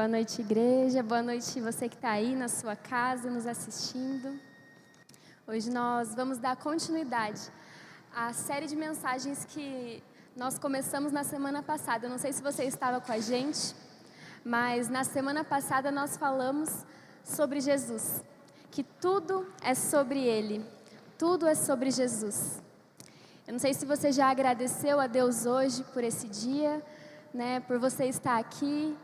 Boa noite, igreja. Boa noite, você que está aí na sua casa nos assistindo. Hoje nós vamos dar continuidade à série de mensagens que nós começamos na semana passada. Eu não sei se você estava com a gente, mas na semana passada nós falamos sobre Jesus, que tudo é sobre Ele, tudo é sobre Jesus. Eu não sei se você já agradeceu a Deus hoje por esse dia, né, por você estar aqui.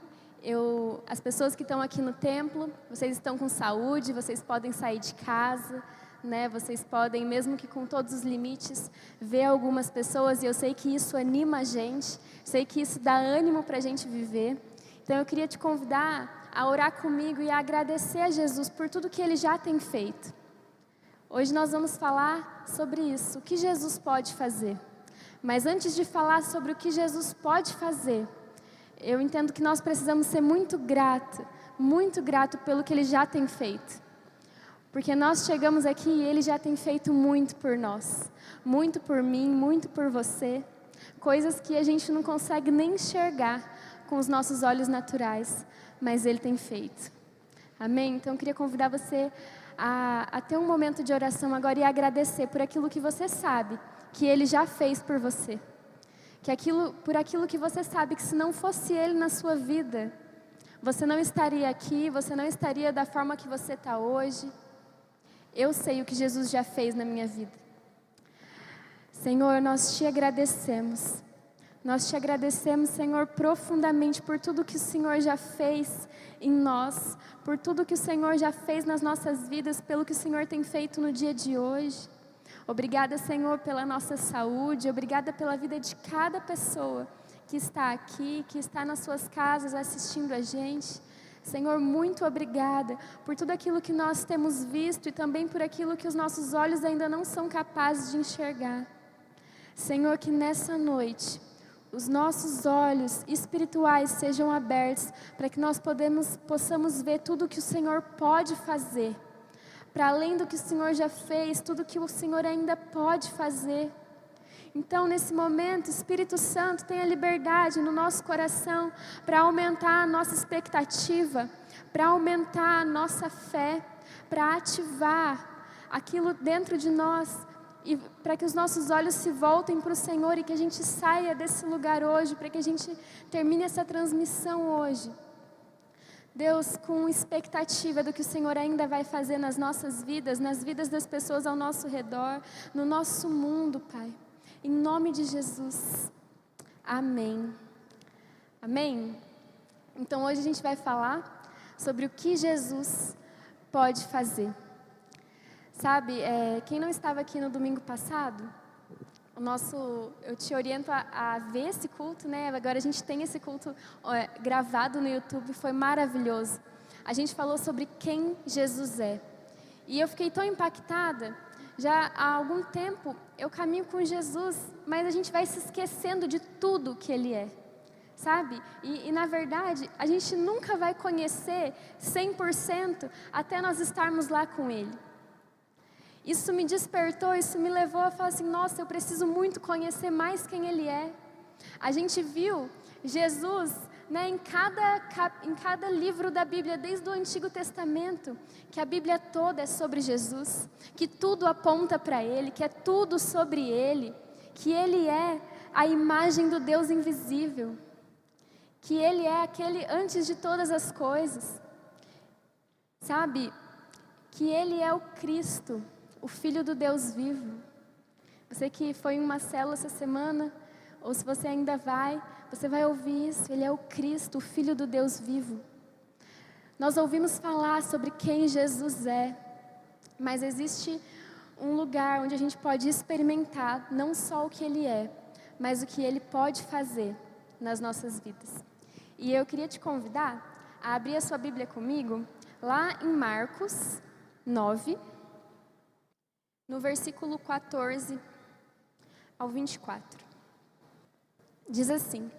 Eu, as pessoas que estão aqui no templo, vocês estão com saúde, vocês podem sair de casa, né? Vocês podem, mesmo que com todos os limites, ver algumas pessoas e eu sei que isso anima a gente, sei que isso dá ânimo para a gente viver. Então eu queria te convidar a orar comigo e a agradecer a Jesus por tudo que Ele já tem feito. Hoje nós vamos falar sobre isso, o que Jesus pode fazer. Mas antes de falar sobre o que Jesus pode fazer, eu entendo que nós precisamos ser muito grato, muito grato pelo que Ele já tem feito. Porque nós chegamos aqui e Ele já tem feito muito por nós, muito por mim, muito por você, coisas que a gente não consegue nem enxergar com os nossos olhos naturais, mas Ele tem feito. Amém? Então eu queria convidar você a, a ter um momento de oração agora e agradecer por aquilo que você sabe que Ele já fez por você. Que aquilo, por aquilo que você sabe que se não fosse Ele na sua vida, você não estaria aqui, você não estaria da forma que você está hoje. Eu sei o que Jesus já fez na minha vida. Senhor, nós te agradecemos. Nós te agradecemos, Senhor, profundamente por tudo que o Senhor já fez em nós, por tudo que o Senhor já fez nas nossas vidas, pelo que o Senhor tem feito no dia de hoje. Obrigada, Senhor, pela nossa saúde, obrigada pela vida de cada pessoa que está aqui, que está nas suas casas assistindo a gente. Senhor, muito obrigada por tudo aquilo que nós temos visto e também por aquilo que os nossos olhos ainda não são capazes de enxergar. Senhor, que nessa noite os nossos olhos espirituais sejam abertos para que nós podemos, possamos ver tudo o que o Senhor pode fazer, para além do que o Senhor já fez, tudo que o Senhor ainda pode fazer. Então, nesse momento, Espírito Santo tenha liberdade no nosso coração para aumentar a nossa expectativa, para aumentar a nossa fé, para ativar aquilo dentro de nós e para que os nossos olhos se voltem para o Senhor e que a gente saia desse lugar hoje, para que a gente termine essa transmissão hoje. Deus, com expectativa do que o Senhor ainda vai fazer nas nossas vidas, nas vidas das pessoas ao nosso redor, no nosso mundo, Pai. Em nome de Jesus. Amém. Amém? Então hoje a gente vai falar sobre o que Jesus pode fazer. Sabe, é, quem não estava aqui no domingo passado, o nosso, eu te oriento a, a, ver esse culto, né? Agora a gente tem esse culto é, gravado no YouTube, foi maravilhoso. A gente falou sobre quem Jesus é. E eu fiquei tão impactada. Já há algum tempo eu caminho com Jesus, mas a gente vai se esquecendo de tudo que Ele é sabe? E, e, na verdade, a gente nunca vai conhecer 100% até nós estarmos lá com Ele. Isso me despertou, isso me levou a falar assim: nossa, eu preciso muito conhecer mais quem Ele é. A gente viu Jesus né, em, cada, em cada livro da Bíblia, desde o Antigo Testamento, que a Bíblia toda é sobre Jesus, que tudo aponta para Ele, que é tudo sobre Ele, que Ele é a imagem do Deus invisível, que Ele é aquele antes de todas as coisas, sabe? Que Ele é o Cristo o Filho do Deus vivo. Você que foi em uma célula essa semana, ou se você ainda vai, você vai ouvir isso. Ele é o Cristo, o Filho do Deus vivo. Nós ouvimos falar sobre quem Jesus é, mas existe um lugar onde a gente pode experimentar não só o que Ele é, mas o que Ele pode fazer nas nossas vidas. E eu queria te convidar a abrir a sua Bíblia comigo lá em Marcos 9 no versículo 14 ao 24. Diz assim: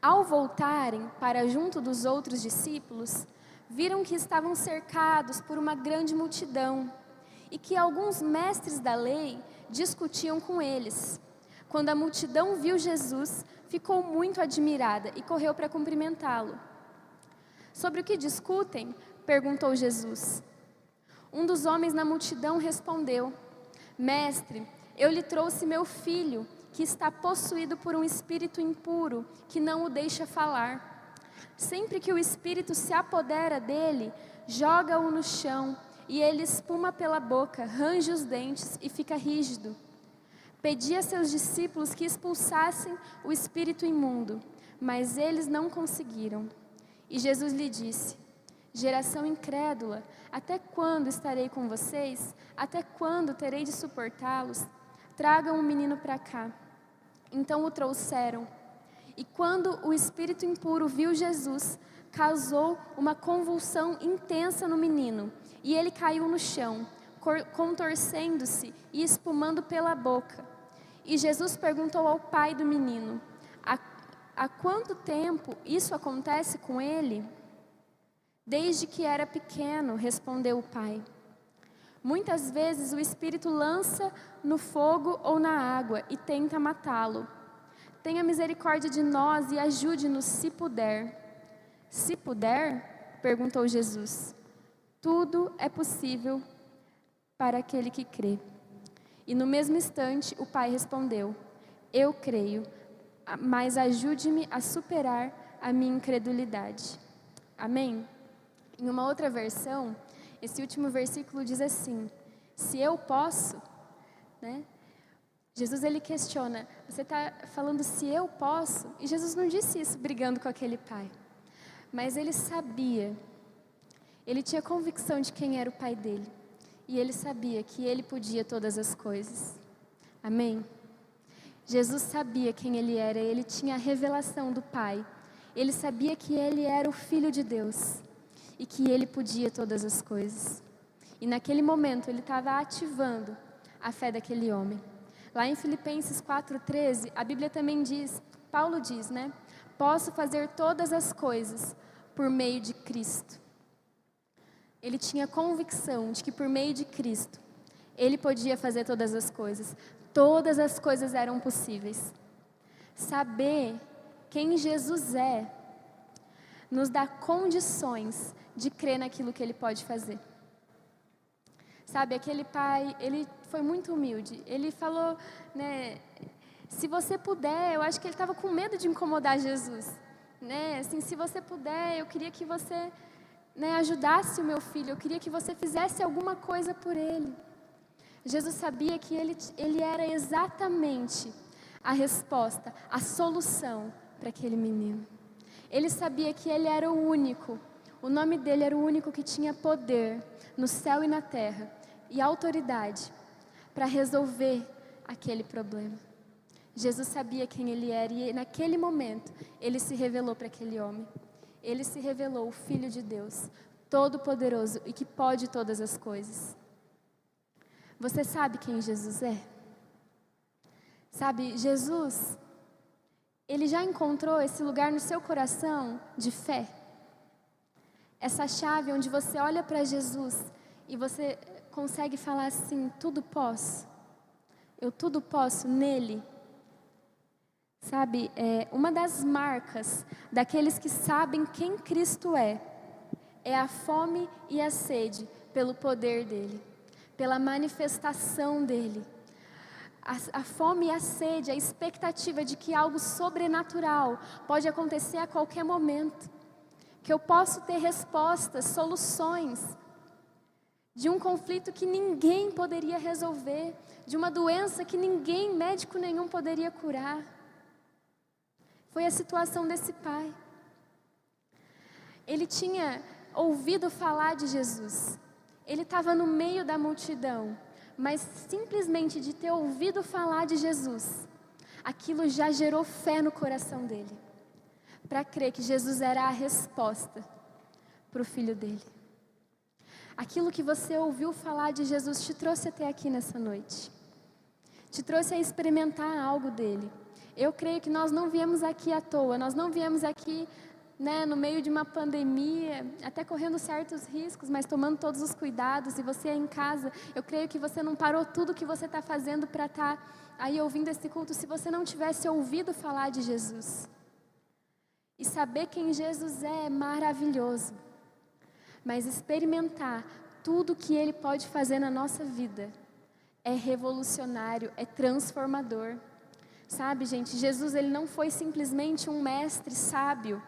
Ao voltarem para junto dos outros discípulos, viram que estavam cercados por uma grande multidão e que alguns mestres da lei discutiam com eles. Quando a multidão viu Jesus, ficou muito admirada e correu para cumprimentá-lo. Sobre o que discutem? perguntou Jesus. Um dos homens na multidão respondeu: Mestre, eu lhe trouxe meu filho, que está possuído por um espírito impuro, que não o deixa falar. Sempre que o espírito se apodera dele, joga-o no chão, e ele espuma pela boca, range os dentes e fica rígido. Pedi a seus discípulos que expulsassem o espírito imundo, mas eles não conseguiram. E Jesus lhe disse: Geração incrédula, até quando estarei com vocês? Até quando terei de suportá-los? Tragam o menino para cá. Então o trouxeram. E quando o espírito impuro viu Jesus, causou uma convulsão intensa no menino, e ele caiu no chão, contorcendo-se e espumando pela boca. E Jesus perguntou ao pai do menino: Há, quanto tempo isso acontece com ele? Desde que era pequeno, respondeu o pai. Muitas vezes o espírito lança no fogo ou na água e tenta matá-lo. Tenha misericórdia de nós e ajude-nos se puder. Se puder? perguntou Jesus. Tudo é possível para aquele que crê. E no mesmo instante o pai respondeu: Eu creio, mas ajude-me a superar a minha incredulidade. Amém? Em uma outra versão, esse último versículo diz assim: Se eu posso, né? Jesus ele questiona: Você está falando se eu posso? E Jesus não disse isso brigando com aquele pai, mas ele sabia, ele tinha convicção de quem era o pai dele, e ele sabia que ele podia todas as coisas. Amém? Jesus sabia quem ele era, ele tinha a revelação do Pai, ele sabia que ele era o Filho de Deus e que ele podia todas as coisas. E naquele momento ele estava ativando a fé daquele homem. Lá em Filipenses 4:13, a Bíblia também diz, Paulo diz, né? Posso fazer todas as coisas por meio de Cristo. Ele tinha convicção de que por meio de Cristo ele podia fazer todas as coisas. Todas as coisas eram possíveis. Saber quem Jesus é nos dá condições de crer naquilo que ele pode fazer. Sabe, aquele pai, ele foi muito humilde. Ele falou, né, se você puder, eu acho que ele estava com medo de incomodar Jesus, né? Assim, se você puder, eu queria que você, né, ajudasse o meu filho, eu queria que você fizesse alguma coisa por ele. Jesus sabia que ele, ele era exatamente a resposta, a solução para aquele menino. Ele sabia que ele era o único o nome dele era o único que tinha poder no céu e na terra e autoridade para resolver aquele problema. Jesus sabia quem ele era e naquele momento ele se revelou para aquele homem. Ele se revelou o Filho de Deus, todo-poderoso e que pode todas as coisas. Você sabe quem Jesus é? Sabe, Jesus, ele já encontrou esse lugar no seu coração de fé essa chave onde você olha para Jesus e você consegue falar assim: tudo posso. Eu tudo posso nele. Sabe, é, uma das marcas daqueles que sabem quem Cristo é, é a fome e a sede pelo poder dele, pela manifestação dele. A, a, fome e a sede, a expectativa de que algo sobrenatural pode acontecer a qualquer momento que eu posso ter respostas, soluções de um conflito que ninguém poderia resolver, de uma doença que ninguém, médico nenhum, poderia curar. Foi a situação desse pai. Ele tinha ouvido falar de Jesus, ele estava no meio da multidão, mas simplesmente de ter ouvido falar de Jesus, aquilo já gerou fé no coração dele para crer que Jesus era a resposta para o filho dele. Aquilo que você ouviu falar de Jesus te trouxe até aqui nessa noite, te trouxe a experimentar algo dele. Eu creio que nós não viemos aqui à toa, nós não viemos aqui né, no meio de uma pandemia, até correndo certos riscos, mas tomando todos os cuidados, e você é em casa, eu creio que você não parou tudo que você está fazendo para estar tá aí ouvindo esse culto se você não tivesse ouvido falar de Jesus. E saber quem Jesus é é maravilhoso. Mas experimentar tudo que Ele pode fazer na nossa vida é revolucionário, é transformador. Sabe, gente, Jesus ele não foi simplesmente um mestre sábio.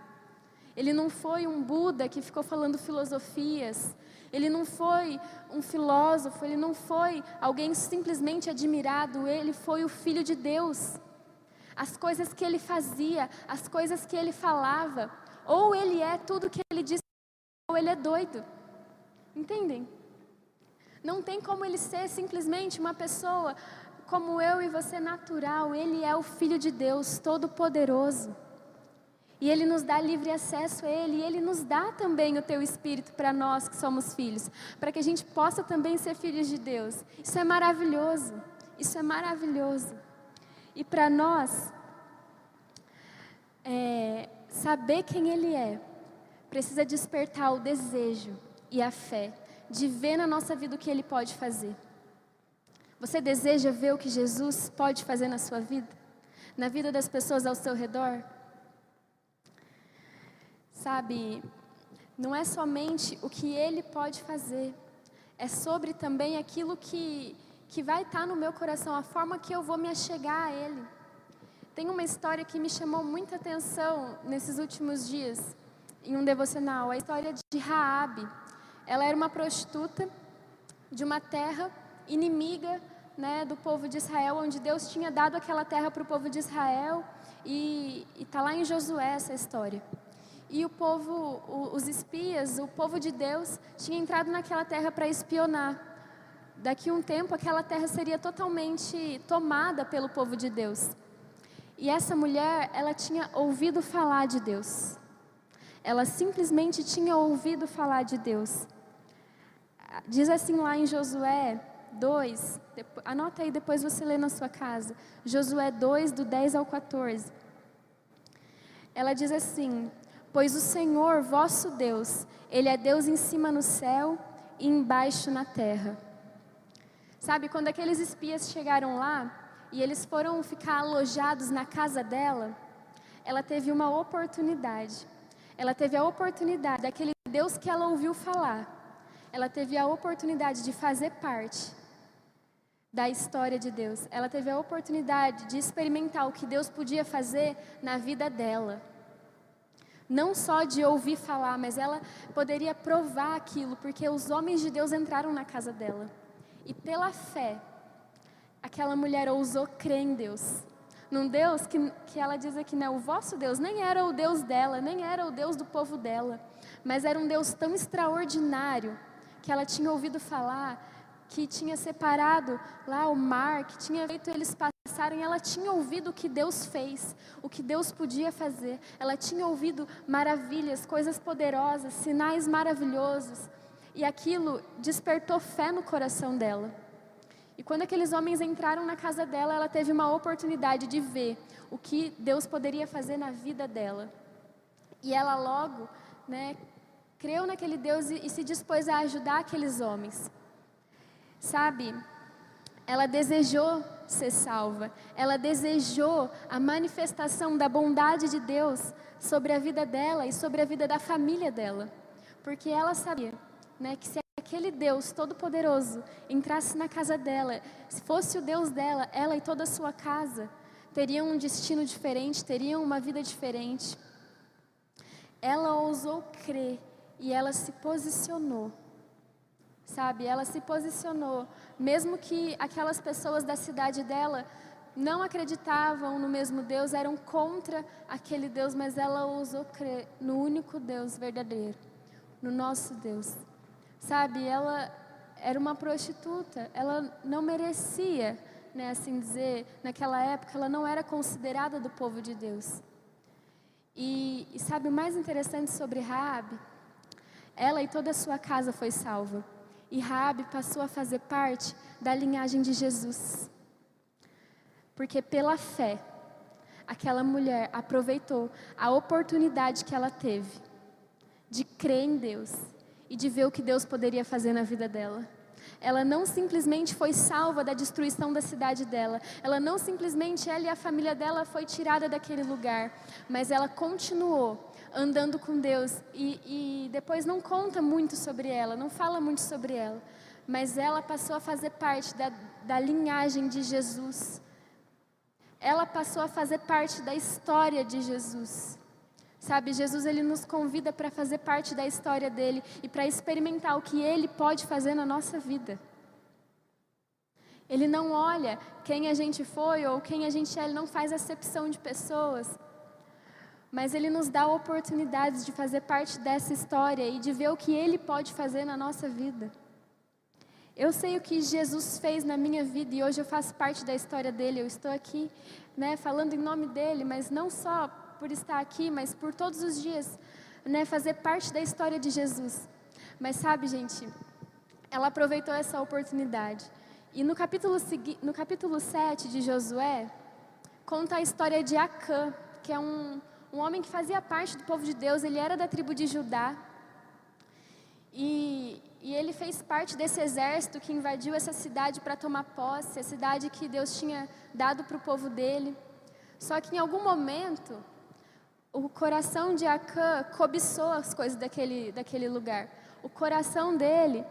Ele não foi um Buda que ficou falando filosofias. Ele não foi um filósofo, ele não foi alguém simplesmente admirado, ele foi o filho de Deus. As coisas que ele fazia, as coisas que ele falava, ou ele é tudo que ele disse, ou ele é doido. Entendem? Não tem como ele ser simplesmente uma pessoa como eu e você natural, ele é o filho de Deus, todo poderoso. E Ele nos dá livre acesso a Ele, e Ele nos dá também o Teu Espírito para nós que somos filhos, para que a gente possa também ser filhos de Deus. Isso é maravilhoso, isso é maravilhoso. E para nós, é, saber quem Ele é, precisa despertar o desejo e a fé de ver na nossa vida o que Ele pode fazer. Você deseja ver o que Jesus pode fazer na sua vida? Na vida das pessoas ao seu redor? Sabe, não é somente o que Ele pode fazer, é sobre também aquilo que, que vai estar no meu coração, a forma que eu vou me achegar a Ele. Tem uma história que me chamou muita atenção nesses últimos dias, em um devocional, a história de Raabe. Ela era uma prostituta de uma terra inimiga né, do povo de Israel, onde Deus tinha dado aquela terra para o povo de Israel, e está lá em Josué essa história. E o povo, os espias, o povo de Deus, tinha entrado naquela terra para espionar. Daqui a um tempo, aquela terra seria totalmente tomada pelo povo de Deus. E essa mulher, ela tinha ouvido falar de Deus. Ela simplesmente tinha ouvido falar de Deus. Diz assim lá em Josué 2, anota aí, depois você lê na sua casa. Josué 2, do 10 ao 14. Ela diz assim: Pois o Senhor, vosso Deus, Ele é Deus em cima no céu e embaixo na terra. Sabe, quando aqueles espias chegaram lá e eles foram ficar alojados na casa dela, ela teve uma oportunidade. Ela teve a oportunidade daquele Deus que ela ouviu falar. Ela teve a oportunidade de fazer parte da história de Deus. Ela teve a oportunidade de experimentar o que Deus podia fazer na vida dela. Não só de ouvir falar, mas ela poderia provar aquilo, porque os homens de Deus entraram na casa dela. E pela fé, aquela mulher ousou crer em Deus. Num Deus que, que ela diz aqui, né, o vosso Deus nem era o Deus dela, nem era o Deus do povo dela, mas era um Deus tão extraordinário que ela tinha ouvido falar, que tinha separado lá o mar, que tinha feito eles passarem, ela tinha ouvido o que Deus fez, o que Deus podia fazer. Ela tinha ouvido maravilhas, coisas poderosas, sinais maravilhosos. E aquilo despertou fé no coração dela. E quando aqueles homens entraram na casa dela, ela teve uma oportunidade de ver o que Deus poderia fazer na vida dela. E ela logo, né, creu naquele Deus e, e se dispôs a ajudar aqueles homens. Sabe, ela desejou ser salva, ela desejou a manifestação da bondade de Deus sobre a vida dela e sobre a vida da família dela, porque ela sabia né, que se aquele Deus todo-poderoso entrasse na casa dela, se fosse o Deus dela, ela e toda a sua casa teriam um destino diferente, teriam uma vida diferente. Ela ousou crer e ela se posicionou sabe? Ela se posicionou, mesmo que aquelas pessoas da cidade dela não acreditavam no mesmo Deus, eram contra aquele Deus, mas ela ousou crer no único Deus verdadeiro, no nosso Deus. Sabe? Ela era uma prostituta, ela não merecia, né, assim dizer, naquela época ela não era considerada do povo de Deus. E, e sabe o mais interessante sobre Raabe? Ela e toda a sua casa foi salva. E Raabe passou a fazer parte da linhagem de Jesus. Porque pela fé, aquela mulher aproveitou a oportunidade que ela teve de crer em Deus e de ver o que Deus poderia fazer na vida dela. ela não simplesmente foi salva da destruição da cidade dela, ela não simplesmente, ela e a família dela foi tirada daquele lugar, mas ela continuou andando com Deus e, e depois não conta muito sobre ela, não fala muito sobre ela, mas ela passou a fazer parte da, da linhagem de Jesus. Ela passou a fazer parte da história de Jesus. Sabe, Jesus ele nos convida para fazer parte da história dele e para experimentar o que ele pode fazer na nossa vida. Ele não olha quem a gente foi ou quem a gente é, ele não faz acepção de pessoas. Mas ele nos dá oportunidades de fazer parte dessa história e de ver o que ele pode fazer na nossa vida. Eu sei o que Jesus fez na minha vida e hoje eu faço parte da história dele. Eu estou aqui, né, falando em nome dele, mas não só por estar aqui, mas por todos os dias, né, fazer parte da história de Jesus. Mas sabe, gente, ela aproveitou essa oportunidade. E no capítulo, no capítulo 7 de Josué, conta a história de Acã, que é um, um homem que fazia parte do povo de Deus, ele era da tribo de Judá. E, e ele fez parte desse exército que invadiu essa cidade para tomar posse, a cidade que Deus tinha dado para o povo dele. Só que em algum momento, o coração de Acã cobiçou as coisas daquele, daquele lugar. O coração dele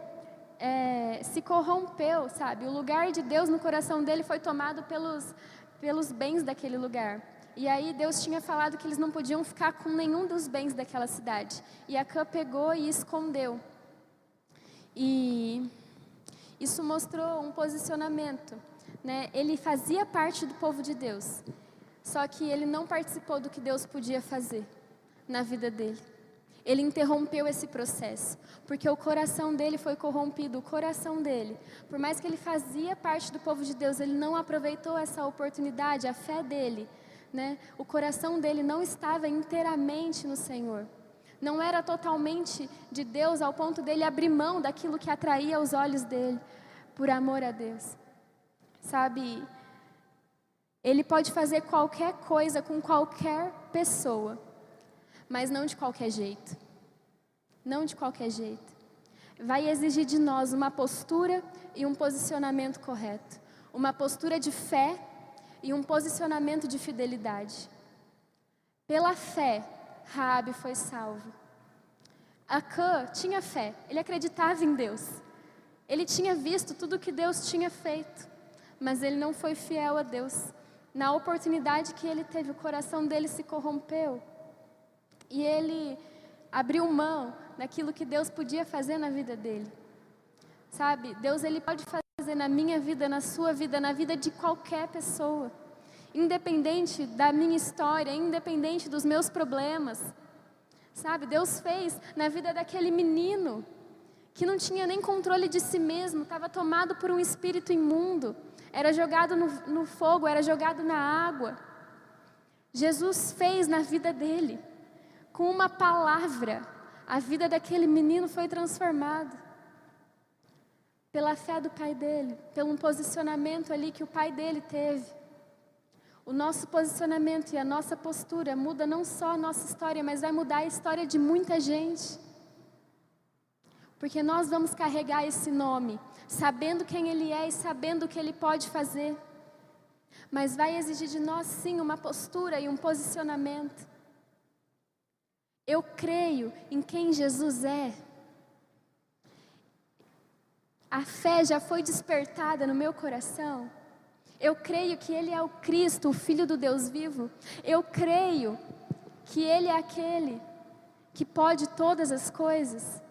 é, se corrompeu, sabe? O lugar de Deus no coração dele foi tomado pelos, pelos bens daquele lugar. E aí Deus tinha falado que eles não podiam ficar com nenhum dos bens daquela cidade. E Acã pegou e escondeu. E isso mostrou um posicionamento. Né? Ele fazia parte do povo de Deus. Só que ele não participou do que Deus podia fazer na vida dele. Ele interrompeu esse processo, porque o coração dele foi corrompido, o coração dele. Por mais que ele fazia parte do povo de Deus, ele não aproveitou essa oportunidade, a fé dele, né? O coração dele não estava inteiramente no Senhor. Não era totalmente de Deus ao ponto dele abrir mão daquilo que atraía os olhos dele, por amor a Deus. Sabe, ele pode fazer qualquer coisa com qualquer pessoa, mas não de qualquer jeito. Não de qualquer jeito. Vai exigir de nós uma postura e um posicionamento correto. Uma postura de fé e um posicionamento de fidelidade. Pela fé, Raabe foi salvo. Acã tinha fé, ele acreditava em Deus. Ele tinha visto tudo o que Deus tinha feito, mas ele não foi fiel a Deus na oportunidade que ele teve, o coração dele se corrompeu. E ele abriu mão daquilo que Deus podia fazer na vida dele. Sabe? Deus ele pode fazer na minha vida, na sua vida, na vida de qualquer pessoa. Independente da minha história, independente dos meus problemas. Sabe? Deus fez na vida daquele menino que não tinha nem controle de si mesmo, estava tomado por um espírito imundo era jogado no, no fogo, era jogado na água. Jesus fez na vida dele, com uma palavra, a vida daquele menino foi transformada. Pela fé do pai dele, pelo um posicionamento ali que o pai dele teve. O nosso posicionamento e a nossa postura muda não só a nossa história, mas vai mudar a história de muita gente. Porque nós vamos carregar esse nome, sabendo quem Ele é e sabendo o que Ele pode fazer. Mas vai exigir de nós, sim, uma postura e um posicionamento. Eu creio em quem Jesus é. A fé já foi despertada no meu coração. Eu creio que Ele é o Cristo, o Filho do Deus vivo. Eu creio que Ele é aquele que pode todas as coisas.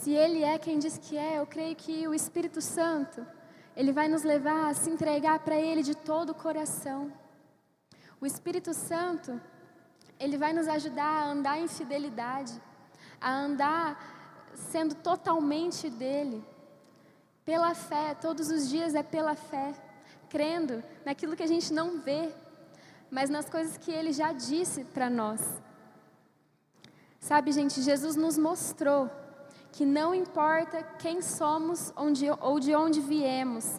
Se Ele é quem diz que é, eu creio que o Espírito Santo, Ele vai nos levar a se entregar para Ele de todo o coração. O Espírito Santo, Ele vai nos ajudar a andar em fidelidade, a andar sendo totalmente dele. Pela fé, todos os dias é pela fé, crendo naquilo que a gente não vê, mas nas coisas que Ele já disse para nós. Sabe, gente, Jesus nos mostrou que não importa quem somos onde, ou de onde viemos,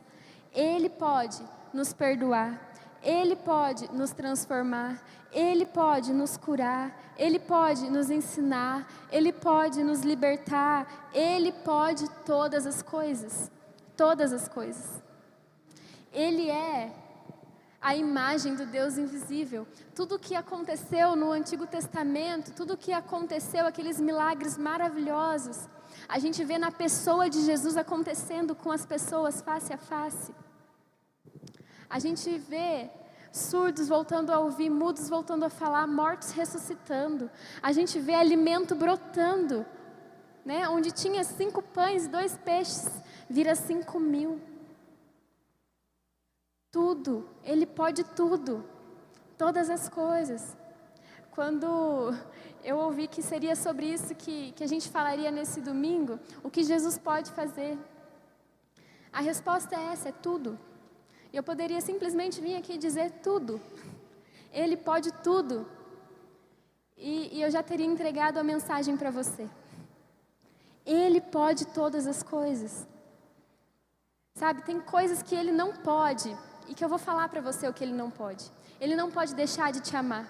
Ele pode nos perdoar, Ele pode nos transformar, Ele pode nos curar, Ele pode nos ensinar, Ele pode nos libertar, Ele pode todas as coisas. Todas as coisas. Ele é a imagem do Deus invisível. Tudo o que aconteceu no Antigo Testamento, tudo o que aconteceu, aqueles milagres maravilhosos, a gente vê na pessoa de Jesus acontecendo com as pessoas face a face. A gente vê surdos voltando a ouvir, mudos voltando a falar, mortos ressuscitando. A gente vê alimento brotando, né? Onde tinha cinco pães e dois peixes, vira cinco mil tudo, Ele pode tudo, todas as coisas. Quando eu ouvi que seria sobre isso que, que a gente falaria nesse domingo, o que Jesus pode fazer? A resposta é essa: é tudo. Eu poderia simplesmente vir aqui dizer tudo. Ele pode tudo. E, e eu já teria entregado a mensagem para você. Ele pode todas as coisas. Sabe, tem coisas que ele não pode, e que eu vou falar para você o que ele não pode. Ele não pode deixar de te amar,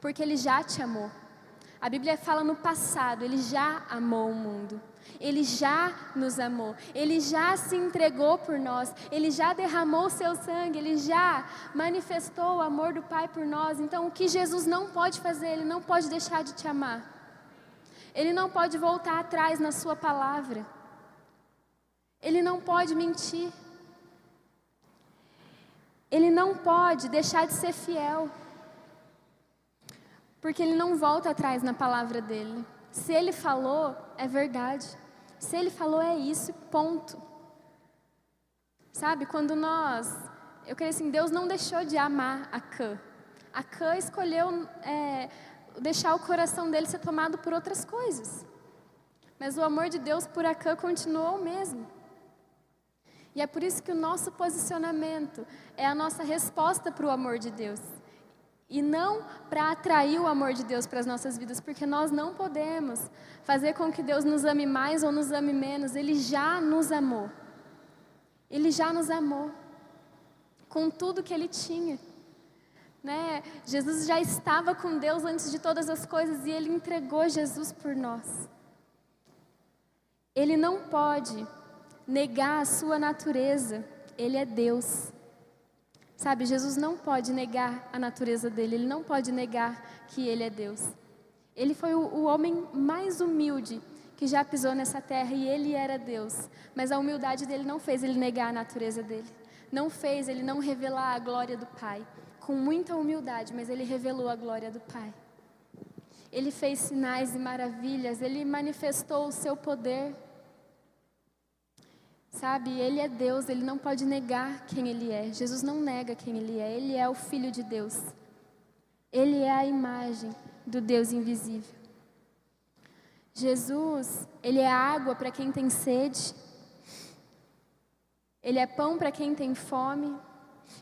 porque ele já te amou. A Bíblia fala no passado, ele já amou o mundo. Ele já nos amou, ele já se entregou por nós, ele já derramou seu sangue, ele já manifestou o amor do Pai por nós. Então, o que Jesus não pode fazer, ele não pode deixar de te amar. Ele não pode voltar atrás na sua palavra. Ele não pode mentir. Ele não pode deixar de ser fiel. Porque ele não volta atrás na palavra dele. Se ele falou, é verdade. Se ele falou, é isso, ponto. Sabe, quando nós. Eu creio assim, Deus não deixou de amar a Cã. A Cã escolheu é, deixar o coração dele ser tomado por outras coisas. Mas o amor de Deus por Acã continuou o mesmo. E é por isso que o nosso posicionamento é a nossa resposta para o amor de Deus. E não para atrair o amor de Deus para as nossas vidas, porque nós não podemos fazer com que Deus nos ame mais ou nos ame menos. Ele já nos amou. Ele já nos amou com tudo que ele tinha. Né? Jesus já estava com Deus antes de todas as coisas e ele entregou Jesus por nós. Ele não pode negar a sua natureza. Ele é Deus. Sabe, Jesus não pode negar a natureza dele, ele não pode negar que ele é Deus. Ele foi o, o homem mais humilde que já pisou nessa terra e ele era Deus. Mas a humildade dele não fez ele negar a natureza dele. Não fez ele não revelar a glória do Pai. Com muita humildade, mas ele revelou a glória do Pai. Ele fez sinais e maravilhas, ele manifestou o seu poder. Sabe, ele é Deus, ele não pode negar quem ele é. Jesus não nega quem ele é, ele é o Filho de Deus. Ele é a imagem do Deus invisível. Jesus, ele é água para quem tem sede. Ele é pão para quem tem fome.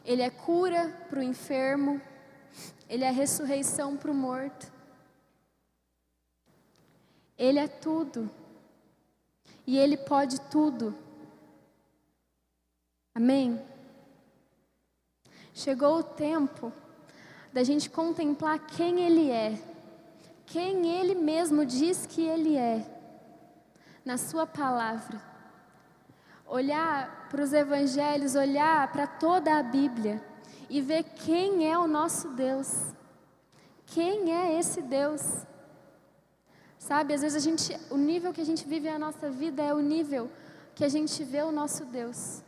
Ele é cura para o enfermo. Ele é ressurreição para o morto. Ele é tudo. E ele pode tudo. Amém? Chegou o tempo da gente contemplar quem Ele é, quem Ele mesmo diz que Ele é, na Sua palavra. Olhar para os evangelhos, olhar para toda a Bíblia e ver quem é o nosso Deus. Quem é esse Deus? Sabe, às vezes a gente, o nível que a gente vive a nossa vida é o nível que a gente vê o nosso Deus.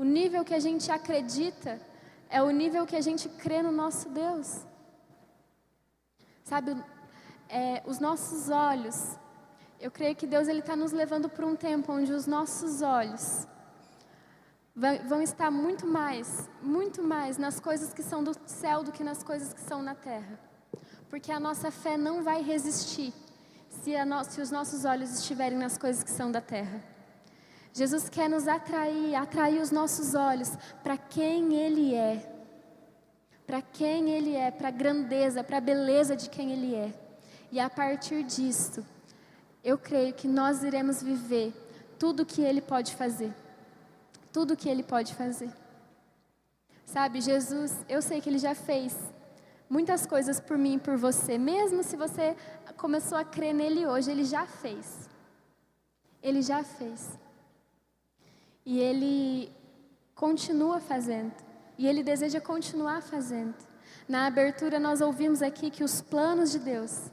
O nível que a gente acredita é o nível que a gente crê no nosso Deus. Sabe, é, os nossos olhos, eu creio que Deus ele está nos levando para um tempo onde os nossos olhos vão estar muito mais, muito mais nas coisas que são do céu do que nas coisas que são na terra. Porque a nossa fé não vai resistir se, no, se os nossos olhos estiverem nas coisas que são da terra. Jesus quer nos atrair, atrair os nossos olhos para quem Ele é. Para quem Ele é, para a grandeza, para a beleza de quem Ele é. E a partir disso, eu creio que nós iremos viver tudo o que Ele pode fazer. Tudo o que Ele pode fazer. Sabe, Jesus, eu sei que Ele já fez muitas coisas por mim e por você, mesmo se você começou a crer nele hoje, ele já fez. Ele já fez. E ele continua fazendo. E ele deseja continuar fazendo. Na abertura, nós ouvimos aqui que os planos de Deus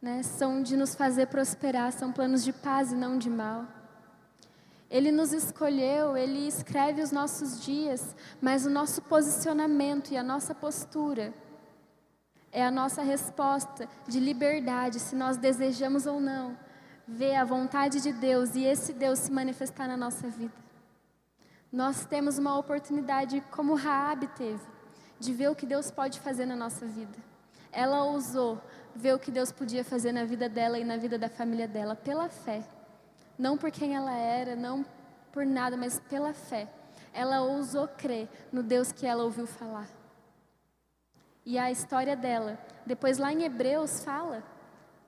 né, são de nos fazer prosperar, são planos de paz e não de mal. Ele nos escolheu, Ele escreve os nossos dias, mas o nosso posicionamento e a nossa postura é a nossa resposta de liberdade, se nós desejamos ou não ver a vontade de Deus e esse Deus se manifestar na nossa vida. Nós temos uma oportunidade, como Raabe teve, de ver o que Deus pode fazer na nossa vida. Ela ousou ver o que Deus podia fazer na vida dela e na vida da família dela pela fé. Não por quem ela era, não por nada, mas pela fé. Ela ousou crer no Deus que ela ouviu falar. E a história dela, depois lá em Hebreus fala,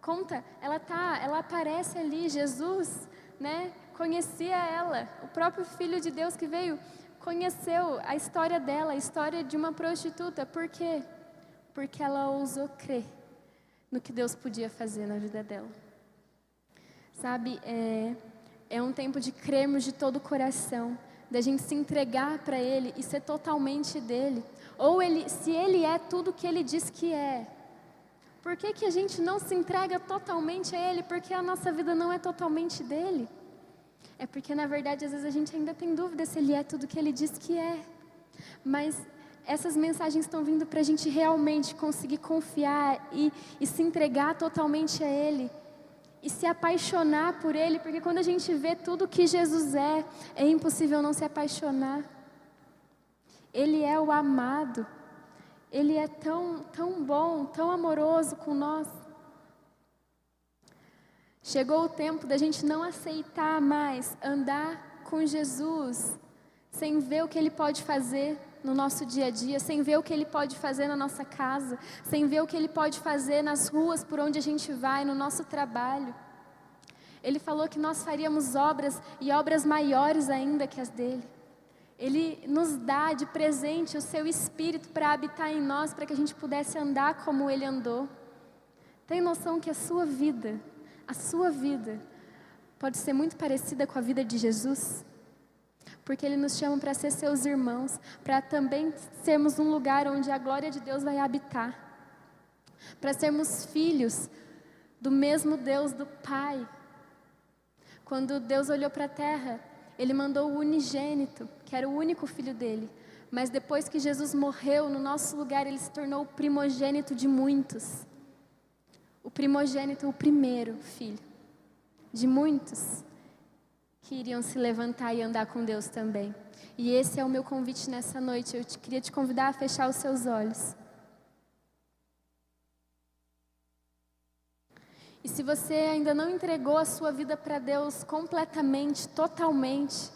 conta, ela tá, ela aparece ali, Jesus, né? Conhecia ela, o próprio filho de Deus que veio conheceu a história dela, a história de uma prostituta. Por quê? Porque ela ousou crer no que Deus podia fazer na vida dela. Sabe, é, é um tempo de crermos de todo o coração, da gente se entregar para Ele e ser totalmente dele. Ou ele, se Ele é tudo que Ele diz que é, por que, que a gente não se entrega totalmente a Ele? Porque a nossa vida não é totalmente dele. É porque, na verdade, às vezes a gente ainda tem dúvida se Ele é tudo que Ele diz que é. Mas essas mensagens estão vindo para a gente realmente conseguir confiar e, e se entregar totalmente a Ele e se apaixonar por Ele, porque quando a gente vê tudo que Jesus é, é impossível não se apaixonar. Ele é o amado, Ele é tão, tão bom, tão amoroso com nós. Chegou o tempo da gente não aceitar mais andar com Jesus sem ver o que Ele pode fazer no nosso dia a dia, sem ver o que Ele pode fazer na nossa casa, sem ver o que Ele pode fazer nas ruas por onde a gente vai, no nosso trabalho. Ele falou que nós faríamos obras e obras maiores ainda que as dele. Ele nos dá de presente o seu espírito para habitar em nós, para que a gente pudesse andar como ele andou. Tem noção que a sua vida, a sua vida, pode ser muito parecida com a vida de Jesus? porque Ele nos chama para ser seus irmãos, para também sermos um lugar onde a glória de Deus vai habitar, para sermos filhos do mesmo Deus do Pai. Quando Deus olhou para a terra, Ele mandou o unigênito, que era o único filho dele, mas depois que Jesus morreu no nosso lugar, Ele se tornou o primogênito de muitos. O primogênito, o primeiro filho de muitos que iriam se levantar e andar com Deus também. E esse é o meu convite nessa noite. Eu te, queria te convidar a fechar os seus olhos. E se você ainda não entregou a sua vida para Deus completamente, totalmente,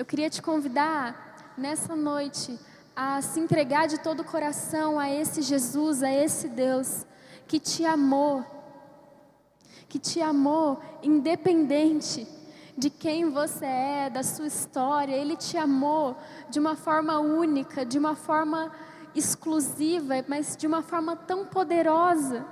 eu queria te convidar nessa noite a se entregar de todo o coração a esse Jesus, a esse Deus que te amou, que te amou independente de quem você é, da sua história. Ele te amou de uma forma única, de uma forma exclusiva, mas de uma forma tão poderosa.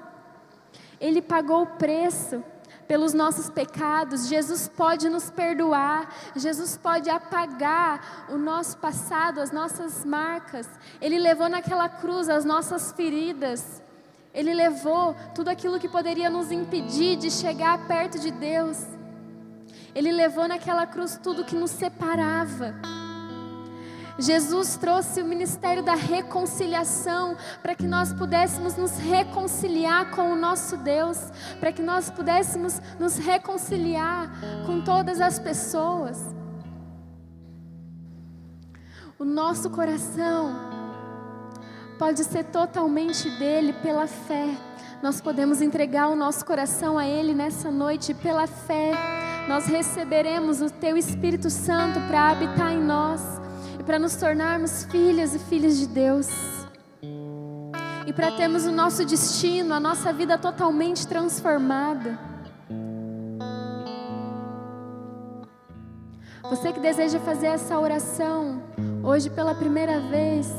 Ele pagou o preço pelos nossos pecados. Jesus pode nos perdoar. Jesus pode apagar o nosso passado, as nossas marcas. Ele levou naquela cruz as nossas feridas. Ele levou tudo aquilo que poderia nos impedir de chegar perto de Deus. Ele levou naquela cruz tudo que nos separava. Jesus trouxe o ministério da reconciliação para que nós pudéssemos nos reconciliar com o nosso Deus, para que nós pudéssemos nos reconciliar com todas as pessoas. O nosso coração pode ser totalmente dele pela fé. Nós podemos entregar o nosso coração a Ele nessa noite pela fé nós receberemos o Teu Espírito Santo para habitar em nós e para nos tornarmos filhas e filhos de Deus. E para termos o nosso destino, a nossa vida totalmente transformada. Você que deseja fazer essa oração hoje pela primeira vez,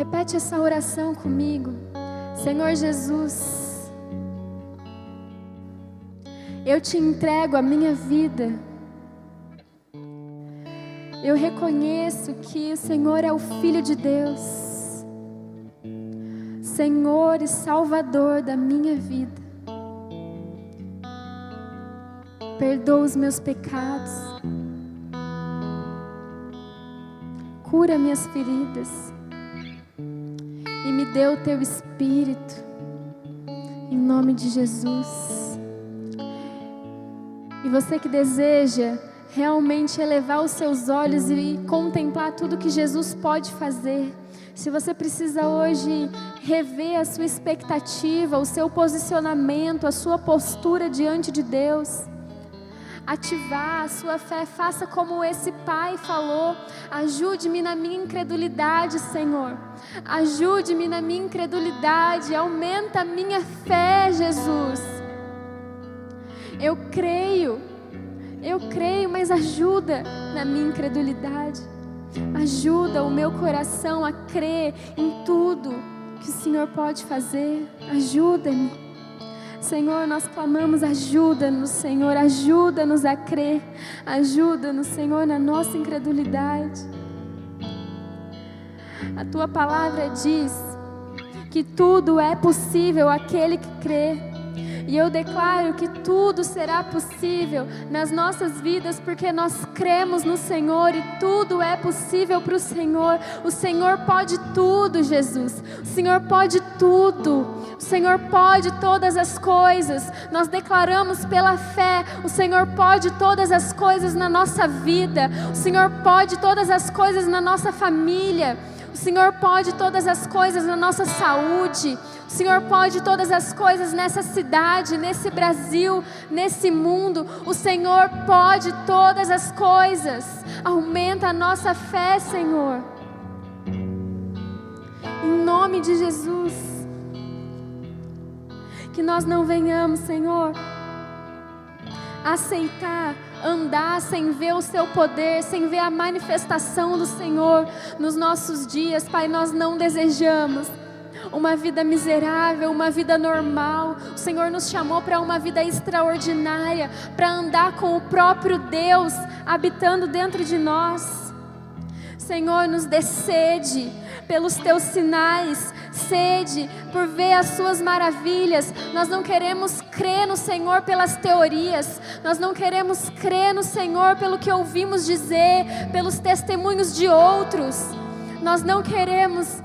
Repete essa oração comigo. Senhor Jesus, eu te entrego a minha vida. Eu reconheço que o Senhor é o Filho de Deus, Senhor e Salvador da minha vida. Perdoa os meus pecados, cura minhas feridas e me dê o teu Espírito, em nome de Jesus. E você que deseja realmente elevar os seus olhos e contemplar tudo que Jesus pode fazer. Se você precisa hoje rever a sua expectativa, o seu posicionamento, a sua postura diante de Deus, ativar a sua fé, faça como esse pai falou: ajude-me na minha incredulidade, Senhor. Ajude-me na minha incredulidade, aumenta a minha fé, Jesus. Eu creio eu creio, mas ajuda na minha incredulidade. Ajuda o meu coração a crer em tudo que o Senhor pode fazer. Ajuda-me. Senhor, nós clamamos, ajuda-nos, Senhor, ajuda-nos a crer, ajuda-nos, Senhor, na nossa incredulidade. A tua palavra diz que tudo é possível àquele que crê. E eu declaro que tudo será possível nas nossas vidas, porque nós cremos no Senhor e tudo é possível para o Senhor. O Senhor pode tudo, Jesus. O Senhor pode tudo. O Senhor pode todas as coisas. Nós declaramos pela fé: o Senhor pode todas as coisas na nossa vida. O Senhor pode todas as coisas na nossa família. O Senhor pode todas as coisas na nossa saúde. O Senhor pode todas as coisas nessa cidade, nesse Brasil, nesse mundo. O Senhor pode todas as coisas. Aumenta a nossa fé, Senhor. Em nome de Jesus. Que nós não venhamos, Senhor, aceitar andar sem ver o seu poder, sem ver a manifestação do Senhor nos nossos dias, Pai, nós não desejamos uma vida miserável, uma vida normal. O Senhor nos chamou para uma vida extraordinária, para andar com o próprio Deus habitando dentro de nós. Senhor, nos dê sede pelos teus sinais, sede por ver as suas maravilhas. Nós não queremos crer no Senhor pelas teorias, nós não queremos crer no Senhor pelo que ouvimos dizer, pelos testemunhos de outros. Nós não queremos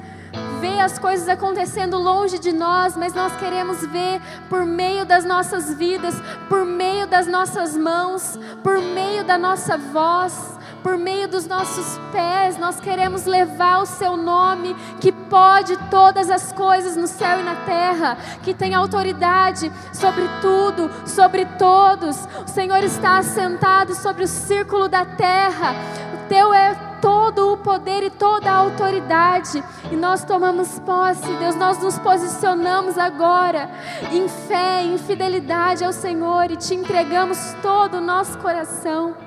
ver as coisas acontecendo longe de nós, mas nós queremos ver por meio das nossas vidas, por meio das nossas mãos, por meio da nossa voz por meio dos nossos pés, nós queremos levar o Seu nome, que pode todas as coisas no céu e na terra, que tem autoridade sobre tudo, sobre todos. O Senhor está assentado sobre o círculo da terra, o Teu é todo o poder e toda a autoridade. E nós tomamos posse, Deus, nós nos posicionamos agora em fé, em fidelidade ao Senhor e te entregamos todo o nosso coração.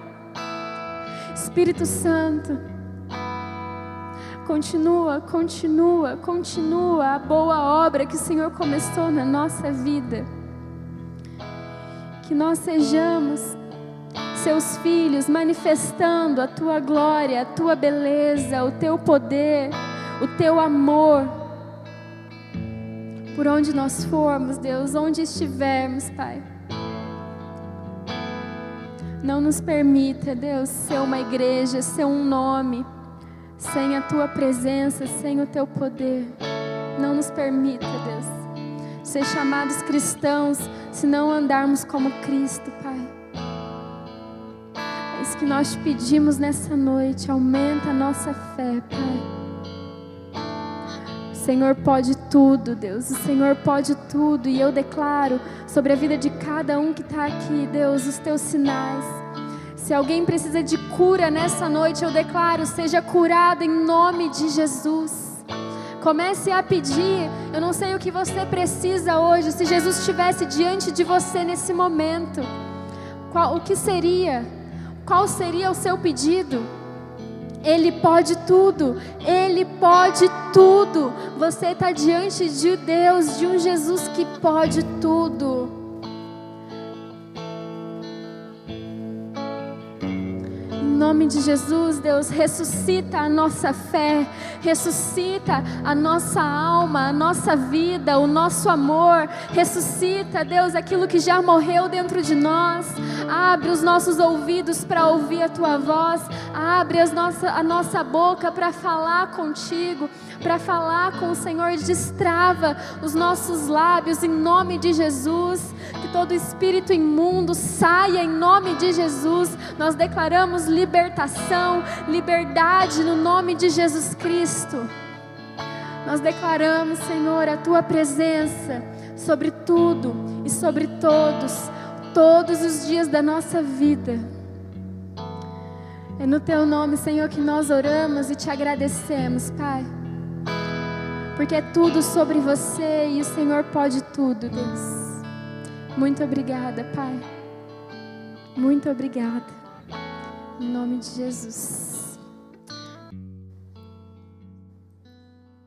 Espírito Santo, continua, continua, continua a boa obra que o Senhor começou na nossa vida. Que nós sejamos seus filhos manifestando a tua glória, a tua beleza, o teu poder, o teu amor. Por onde nós formos, Deus, onde estivermos, Pai. Não nos permita, Deus, ser uma igreja, ser um nome, sem a tua presença, sem o teu poder. Não nos permita, Deus, ser chamados cristãos se não andarmos como Cristo, Pai. É isso que nós te pedimos nessa noite. Aumenta a nossa fé, Pai. Senhor pode tudo, Deus. O Senhor pode tudo. E eu declaro sobre a vida de cada um que está aqui, Deus, os teus sinais. Se alguém precisa de cura nessa noite, eu declaro: seja curado em nome de Jesus. Comece a pedir. Eu não sei o que você precisa hoje. Se Jesus estivesse diante de você nesse momento, qual, o que seria? Qual seria o seu pedido? Ele pode tudo, Ele pode tudo. Você está diante de Deus, de um Jesus que pode tudo. Nome de Jesus, Deus, ressuscita a nossa fé, ressuscita a nossa alma, a nossa vida, o nosso amor, ressuscita, Deus, aquilo que já morreu dentro de nós. Abre os nossos ouvidos para ouvir a tua voz, abre as nossa, a nossa boca para falar contigo, para falar com o Senhor, destrava os nossos lábios em nome de Jesus que todo espírito imundo saia em nome de Jesus. Nós declaramos libertação, liberdade no nome de Jesus Cristo. Nós declaramos, Senhor, a tua presença sobre tudo e sobre todos, todos os dias da nossa vida. É no teu nome, Senhor, que nós oramos e te agradecemos, Pai. Porque é tudo sobre você e o Senhor pode tudo, Deus. Muito obrigada, Pai. Muito obrigada. Em nome de Jesus.